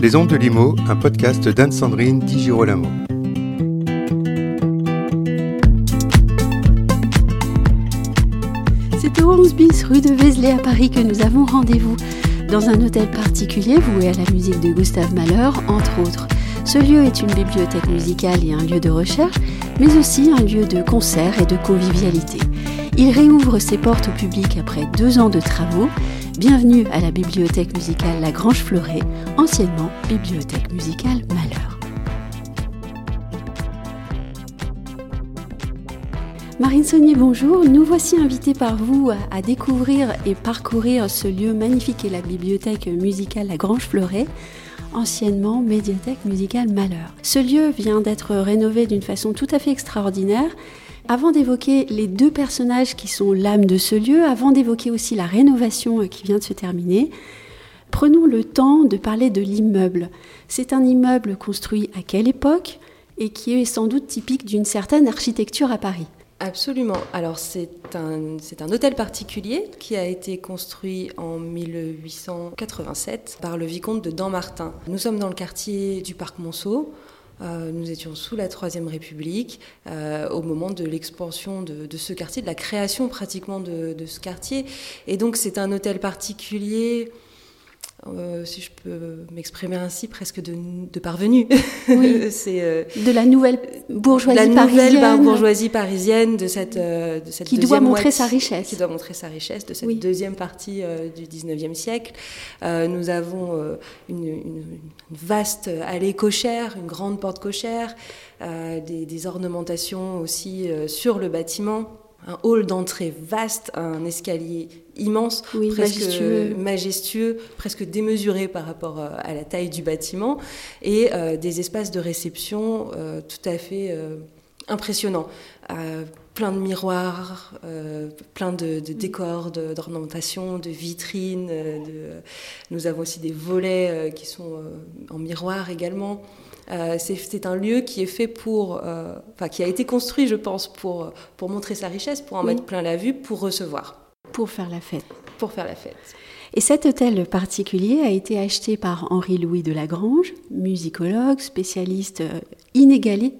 Les Ondes de Limo, un podcast d'Anne-Sandrine Di Girolamo. C'est au 11 bis rue de Vézelay à Paris que nous avons rendez-vous dans un hôtel particulier voué à la musique de Gustave Mahler, entre autres. Ce lieu est une bibliothèque musicale et un lieu de recherche, mais aussi un lieu de concert et de convivialité. Il réouvre ses portes au public après deux ans de travaux. Bienvenue à la bibliothèque musicale La Grange Fleuret, anciennement bibliothèque musicale Malheur. Marine Saunier, bonjour. Nous voici invités par vous à découvrir et parcourir ce lieu magnifique et la bibliothèque musicale La Grange Fleuret anciennement médiathèque musicale Malheur. Ce lieu vient d'être rénové d'une façon tout à fait extraordinaire. Avant d'évoquer les deux personnages qui sont l'âme de ce lieu, avant d'évoquer aussi la rénovation qui vient de se terminer, prenons le temps de parler de l'immeuble. C'est un immeuble construit à quelle époque et qui est sans doute typique d'une certaine architecture à Paris. Absolument. Alors c'est un, un hôtel particulier qui a été construit en 1887 par le vicomte de Dampmartin. Nous sommes dans le quartier du parc Monceau. Euh, nous étions sous la Troisième République euh, au moment de l'expansion de, ce quartier, de la création pratiquement de ce quartier. Et donc c'est un hôtel particulier euh, si je peux m'exprimer ainsi, presque de, de parvenu. Oui. c'est euh, de la nouvelle bourgeoisie la parisienne. nouvelle bourgeoisie parisienne de cette, euh, de cette qui doit montrer sa richesse. Qui doit montrer sa richesse de cette oui. deuxième partie euh, du 19e siècle. Nous avons une, une, une, vaste allée cochère, une grande porte cochère, des, des, ornementations aussi sur le bâtiment un hall d'entrée vaste, un escalier immense, oui, presque majestueux. majestueux. presque démesuré par rapport euh, à la taille du bâtiment, et euh, des espaces de réception euh, tout à fait euh, impressionnants. Plein de miroirs, plein de, de décors, d'ornementation, de, de, vitrines. De... Nous avons aussi des volets qui sont en miroir également. Euh, c'est un lieu qui est fait pour, euh, enfin qui a été construit, je pense, pour pour montrer sa richesse, pour en oui. mettre plein la vue, pour recevoir, pour faire la fête, pour faire la fête. Et cet hôtel particulier a été acheté par Henri-Louis de Lagrange, musicologue, spécialiste euh, inégalé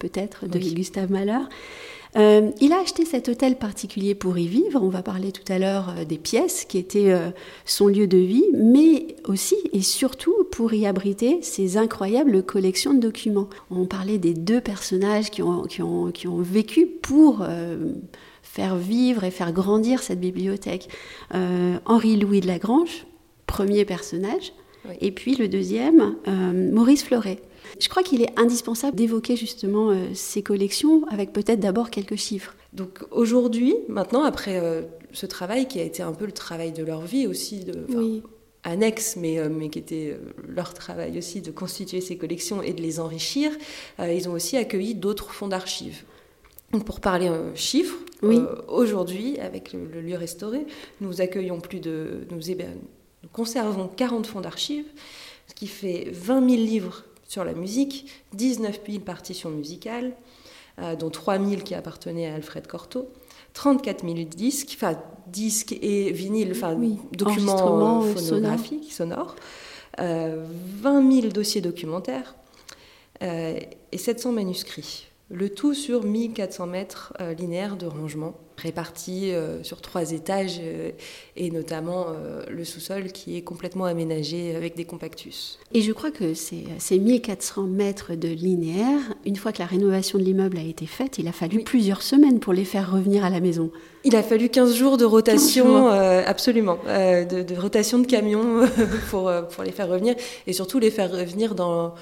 peut-être de oui. Gustave Mahler. Euh, il a acheté cet hôtel particulier pour y vivre. On va parler tout à l'heure euh, des pièces qui étaient euh, son lieu de vie, mais aussi et surtout pour y abriter ses incroyables collections de documents. On parlait des deux personnages qui ont, qui ont, qui ont vécu pour euh, faire vivre et faire grandir cette bibliothèque. Henri-Louis de Lagrange, premier personnage, oui. et puis le deuxième, Maurice Fleuret. Je crois qu'il est indispensable d'évoquer justement euh, ces collections avec peut-être d'abord quelques chiffres. Donc aujourd'hui, maintenant, après euh, ce travail qui a été un peu le travail de leur vie aussi, de, oui. annexe, mais, euh, mais qui était leur travail aussi de constituer ces collections et de les enrichir, ils ont aussi accueilli d'autres fonds d'archives. Donc pour parler chiffres, oui. aujourd'hui, avec le, le, lieu restauré, nous accueillons plus de... Nous conservons 40 fonds d'archives, ce qui fait 20 000 livres sur la musique, 19 000 partitions musicales, euh, dont 3 000 qui appartenaient à Alfred Cortot, 34 000 disques, enfin disques et vinyles, enfin oui, documents phonographiques, sonores, euh, 20 000 dossiers documentaires euh, et 700 manuscrits. Le tout sur 1400 mètres euh, linéaires de rangement répartis euh, sur trois étages euh, et notamment le sous-sol qui est complètement aménagé avec des compactus. Et je crois que ces, ces 1400 mètres de linéaire, une fois que la rénovation de l'immeuble a été faite, il a fallu oui. plusieurs semaines pour les faire revenir à la maison. Il a fallu 15 jours de rotation, jours. Euh, absolument, euh, de, de, rotation de camions pour, pour les faire revenir et surtout les faire revenir dans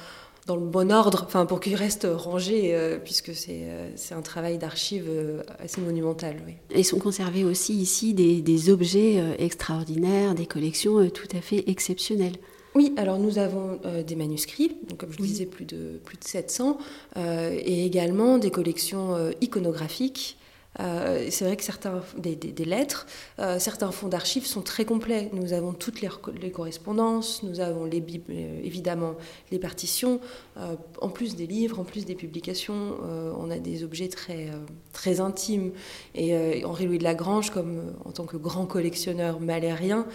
dans le bon ordre, enfin pour qu'ils restent rangés, euh, puisque c'est euh, un travail d'archives euh, assez monumental. Oui. Et sont conservés aussi ici des, des objets euh, extraordinaires, des collections euh, tout à fait exceptionnelles. Oui, alors nous avons des manuscrits, donc comme je oui. disais, plus de, plus de 700, et également des collections iconographiques Euh, c'est vrai que certains des, lettres, euh, certains fonds d'archives sont très complets. Nous avons toutes les, correspondances, nous avons euh, évidemment les partitions, en plus des livres, en plus des publications, on a des objets très très intimes. Et Henri Louis de Lagrange, comme en tant que grand collectionneur malérien,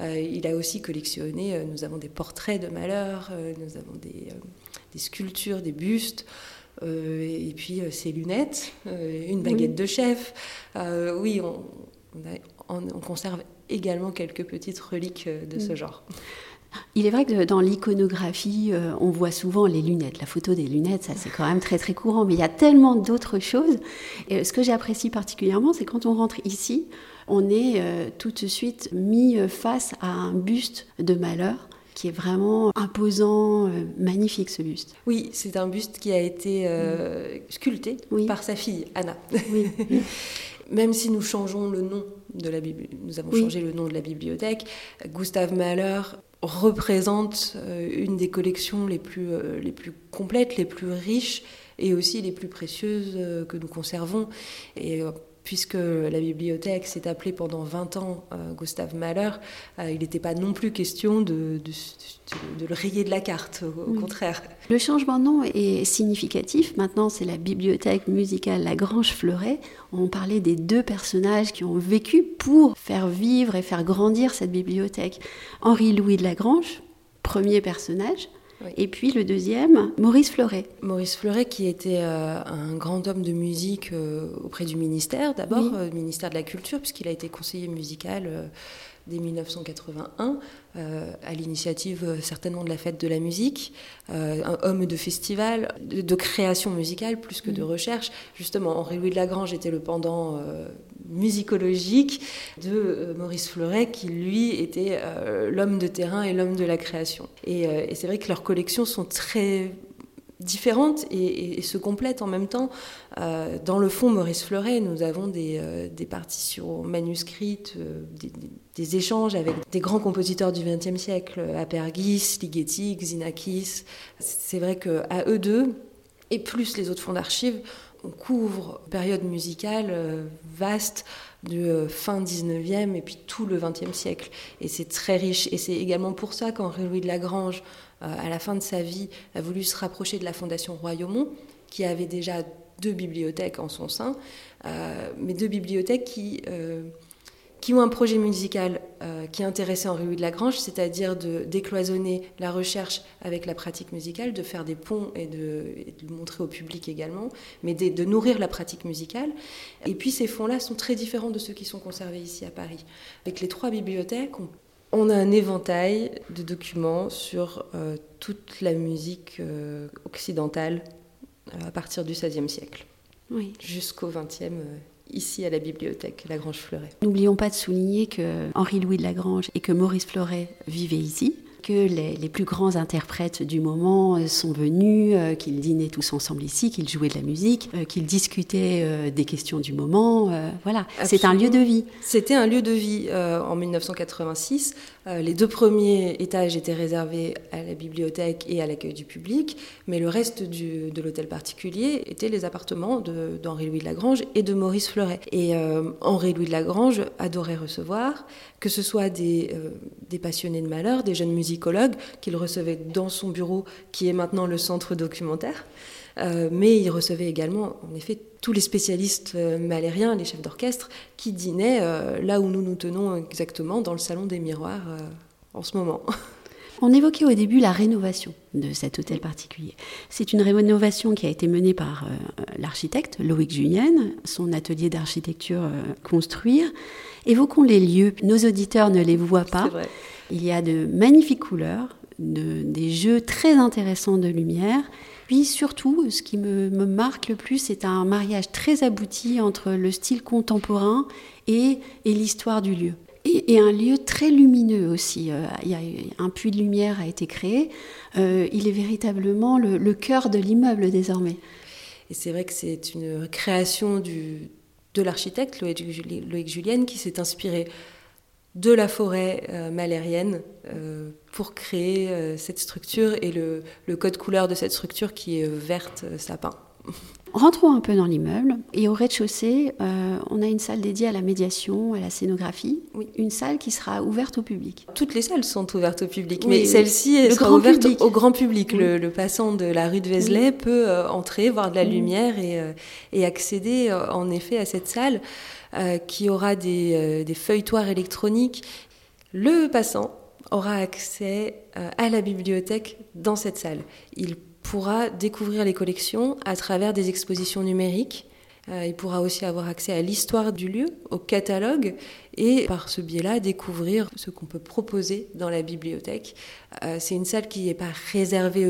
il a aussi collectionné. nous avons des portraits de Malheur, nous avons des sculptures, des bustes. Euh, et puis euh, ses lunettes, euh, une baguette de chef. oui, on, conserve également quelques petites reliques de ce mm. genre. Il est vrai que dans l'iconographie, on voit souvent les lunettes, la photo des lunettes, ça c'est quand même très très courant, mais il y a tellement d'autres choses. Et ce que j'apprécie particulièrement, c'est quand on rentre ici, on est tout de suite mis face à un buste de malheur qui est vraiment imposant, euh, magnifique ce buste. Oui, c'est un buste qui a été euh, sculpté par sa fille Anna. Oui. Même si nous changeons le nom de la nous avons changé le nom de la bibliothèque, Gustave Mahler représente euh, une des collections les plus, les plus complètes, les plus riches et aussi les plus précieuses que nous conservons. Et puisque la bibliothèque s'est appelée pendant 20 ans euh, Gustave Mahler, euh, il n'était pas non plus question de, le rayer de la carte, au, contraire. Le changement de nom est significatif. Maintenant, c'est la bibliothèque musicale Lagrange Fleuret. On parlait des deux personnages qui ont vécu pour faire vivre et faire grandir cette bibliothèque. Henri-Louis de Lagrange, premier personnage, et puis le deuxième, Maurice Fleuret. Maurice Fleuret, qui était euh, un grand homme de musique euh, auprès du ministère, d'abord, le euh, ministère de la Culture, puisqu'il a été conseiller musical dès 1981, euh, à l'initiative euh, certainement de la fête de la musique, euh, un homme de festival, de, création musicale plus que de mm. recherche. Justement, Henri-Louis de Lagrange était le pendant musicologique de Maurice Fleuret, qui lui était l'homme de terrain et l'homme de la création. Et, et c'est vrai que leurs collections sont très différentes et, se complètent en même temps. Euh, dans le fond, Maurice Fleuret, nous avons des, euh, partitions manuscrites, euh, des, échanges avec des grands compositeurs du XXe siècle, Apergis, Ligeti, Xenakis. C'est vrai qu'à eux deux, et plus les autres fonds d'archives, on couvre une période musicale vaste de fin 19e et puis tout le 20e siècle. Et c'est très riche. Et c'est également pour ça qu'Henri Louis de Lagrange euh, à la fin de sa vie, a voulu se rapprocher de la Fondation Royaumont, qui avait déjà deux bibliothèques en son sein, euh, mais deux bibliothèques qui, euh, qui ont un projet musical qui intéressait Henri Louis de Lagrange, c'est-à-dire de décloisonner la recherche avec la pratique musicale, de faire des ponts et de, le montrer au public également, mais de, de, nourrir la pratique musicale. Et puis ces fonds-là sont très différents de ceux qui sont conservés ici à Paris. Avec les trois bibliothèques, on on a un éventail de documents sur euh, toute la musique euh, occidentale euh, à partir du XVIe siècle jusqu'au XXe ici à la bibliothèque Lagrange Fleuret. N'oublions pas de souligner que Henri-Louis de Lagrange et que Maurice Fleuret vivaient ici que les, plus grands interprètes du moment euh, sont venus, euh, qu'ils dînaient tous ensemble ici, qu'ils jouaient de la musique, euh, qu'ils discutaient des questions du moment. voilà, c'est un lieu de vie. C'était un lieu de vie en 1986. les deux premiers étages étaient réservés à la bibliothèque et à l'accueil du public, mais le reste de l'hôtel particulier était les appartements d'Henri-Louis de, Lagrange et de Maurice Fleuret. Et Henri-Louis de Lagrange adorait recevoir, que ce soit des, des passionnés de malheur, des jeunes musiciens qu'il recevait dans son bureau, qui est maintenant le centre documentaire. Euh, mais il recevait également, en effet, tous les spécialistes euh, malériens, les chefs d'orchestre, qui dînaient euh, là où nous nous tenons exactement, dans le salon des miroirs en ce moment. On évoquait au début la rénovation de cet hôtel particulier. C'est une rénovation qui a été menée par l'architecte Loïc Julien, son atelier d'architecture Construire. Évoquons les lieux. Nos auditeurs ne les voient pas. Il y a de magnifiques couleurs, des jeux très intéressants de lumière. Puis surtout, ce qui me, marque le plus, c'est un mariage très abouti entre le style contemporain et, l'histoire du lieu. Et, un lieu très lumineux aussi. Euh, il y a, un puits de lumière a été créé. Euh, il est véritablement le, cœur de l'immeuble désormais. Et c'est vrai que c'est une création de l'architecte Loïc, Julienne qui s'est inspiré de la forêt euh, malérienne pour créer cette structure et le, code couleur de cette structure qui est verte sapin. Rentrons un peu dans l'immeuble. Et au rez-de-chaussée, euh, on a une salle dédiée à la médiation, à la scénographie. Oui. Une salle qui sera ouverte au public. Toutes les salles sont ouvertes au public, mais celle-ci sera ouverte au grand public. Le, passant de la rue de Vézelay peut euh, entrer, voir de la lumière et, euh, et accéder en effet à cette salle qui aura des, des feuilletoirs électroniques. Le passant aura accès à la bibliothèque dans cette salle. Il pourra découvrir les collections à travers des expositions numériques. Euh, il pourra aussi avoir accès à l'histoire du lieu, au catalogue, et par ce biais-là découvrir ce qu'on peut proposer dans la bibliothèque. Euh, c'est une salle qui n'est pas réservée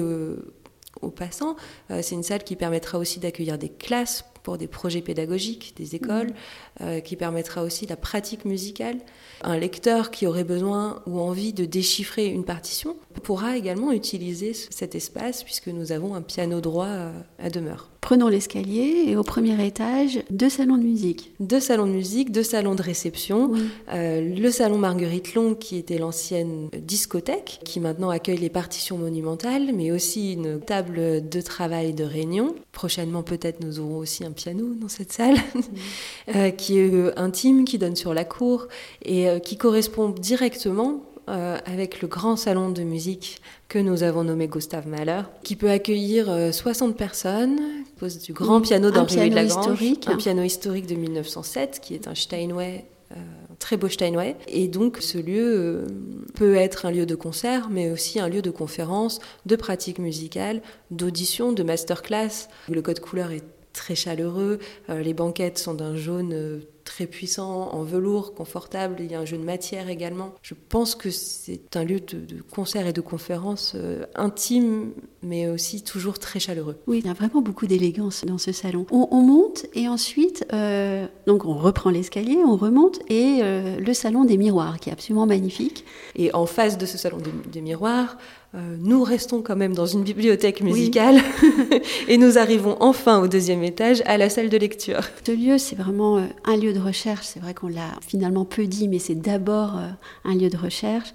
aux, passants, euh, c'est une salle qui permettra aussi d'accueillir des classes pour des projets pédagogiques, des écoles, mmh. qui permettra aussi la pratique musicale. Un lecteur qui aurait besoin ou envie de déchiffrer une partition pourra également utiliser cet espace puisque nous avons un piano droit à demeure. Prenons l'escalier et au premier étage, deux salons de musique. Deux salons de musique, deux salons de réception. Euh, le salon Marguerite Long, qui était l'ancienne discothèque, qui maintenant accueille les partitions monumentales, mais aussi une table de travail de réunion. Prochainement, peut-être, nous aurons aussi un piano dans cette salle, euh, qui est euh, intime, qui donne sur la cour et qui correspond directement euh, avec le grand salon de musique que nous avons nommé Gustave Mahler, qui peut accueillir 60 euh, personnes, pose du grand piano d'Henri de Lagrange, un piano historique de 1907 qui est un Steinway euh, très beau Steinway. Et donc ce lieu peut être un lieu de concert, mais aussi un lieu de conférence, de pratique musicale, d'audition, de masterclass. Le code couleur est très chaleureux, les banquettes sont d'un jaune très puissant, en velours, confortable. Il y a un jeu de matière également. Je pense que c'est un lieu de, concert et de conférence euh, intime, mais aussi toujours très chaleureux. Oui, il y a vraiment beaucoup d'élégance dans ce salon. On, monte et ensuite, euh, donc on reprend l'escalier, on remonte et euh, le salon des miroirs, qui est absolument magnifique. Et en face de ce salon des miroirs, euh, nous restons quand même dans une bibliothèque musicale et nous arrivons enfin au deuxième étage à la salle de lecture. Ce lieu, c'est vraiment un lieu recherche. C'est vrai qu'on l'a finalement peu dit, mais c'est d'abord euh, un lieu de recherche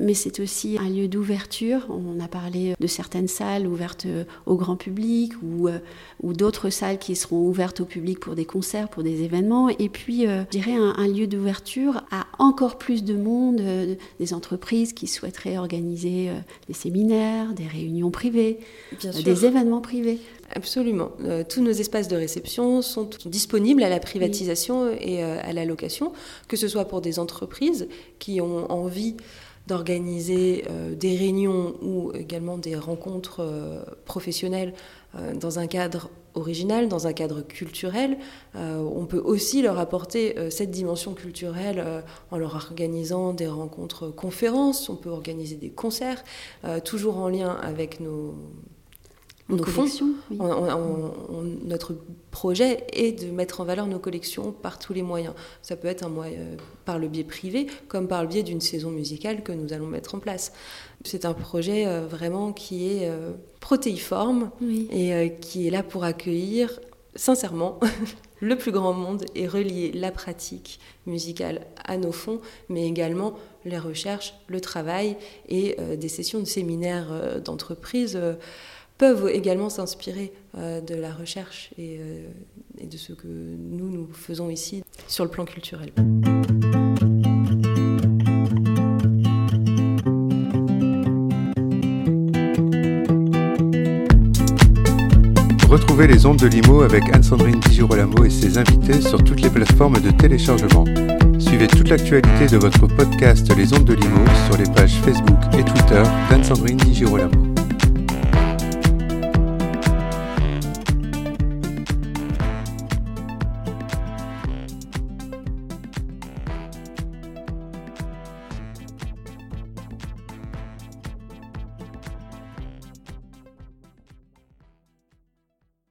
mais c'est aussi un lieu d'ouverture. On a parlé de certaines salles ouvertes au grand public ou, euh, ou d'autres salles qui seront ouvertes au public pour des concerts, pour des événements. Et puis, euh, je dirais un, lieu d'ouverture à encore plus de monde, euh, des entreprises qui souhaiteraient organiser des séminaires, des réunions privées, des événements privés. Absolument. tous nos espaces de réception sont disponibles à la privatisation et à la location, que ce soit pour des entreprises qui ont envie d'organiser euh, des réunions ou également des rencontres euh, professionnelles euh, dans un cadre original, dans un cadre culturel. on peut aussi leur apporter cette dimension culturelle en leur organisant des rencontres conférences, on peut organiser des concerts, toujours en lien avec nos nos fonds. notre projet est de mettre en valeur nos collections par tous les moyens. Ça peut être un moyen, euh, par le biais privé, comme par le biais d'une saison musicale que nous allons mettre en place. C'est un projet euh, vraiment qui est euh, protéiforme et qui est là pour accueillir sincèrement le plus grand monde et relier la pratique musicale à nos fonds, mais également les recherches, le travail et des sessions de séminaires d'entreprise peuvent également s'inspirer euh, de la recherche euh, et, de ce que nous, nous faisons ici sur le plan culturel. Retrouvez les ondes de Limo avec Anne-Sandrine Digirolamo et ses invités sur toutes les plateformes de téléchargement. Suivez toute l'actualité de votre podcast Les ondes de Limo sur les pages Facebook et Twitter d'Anne-Sandrine Digirolamo.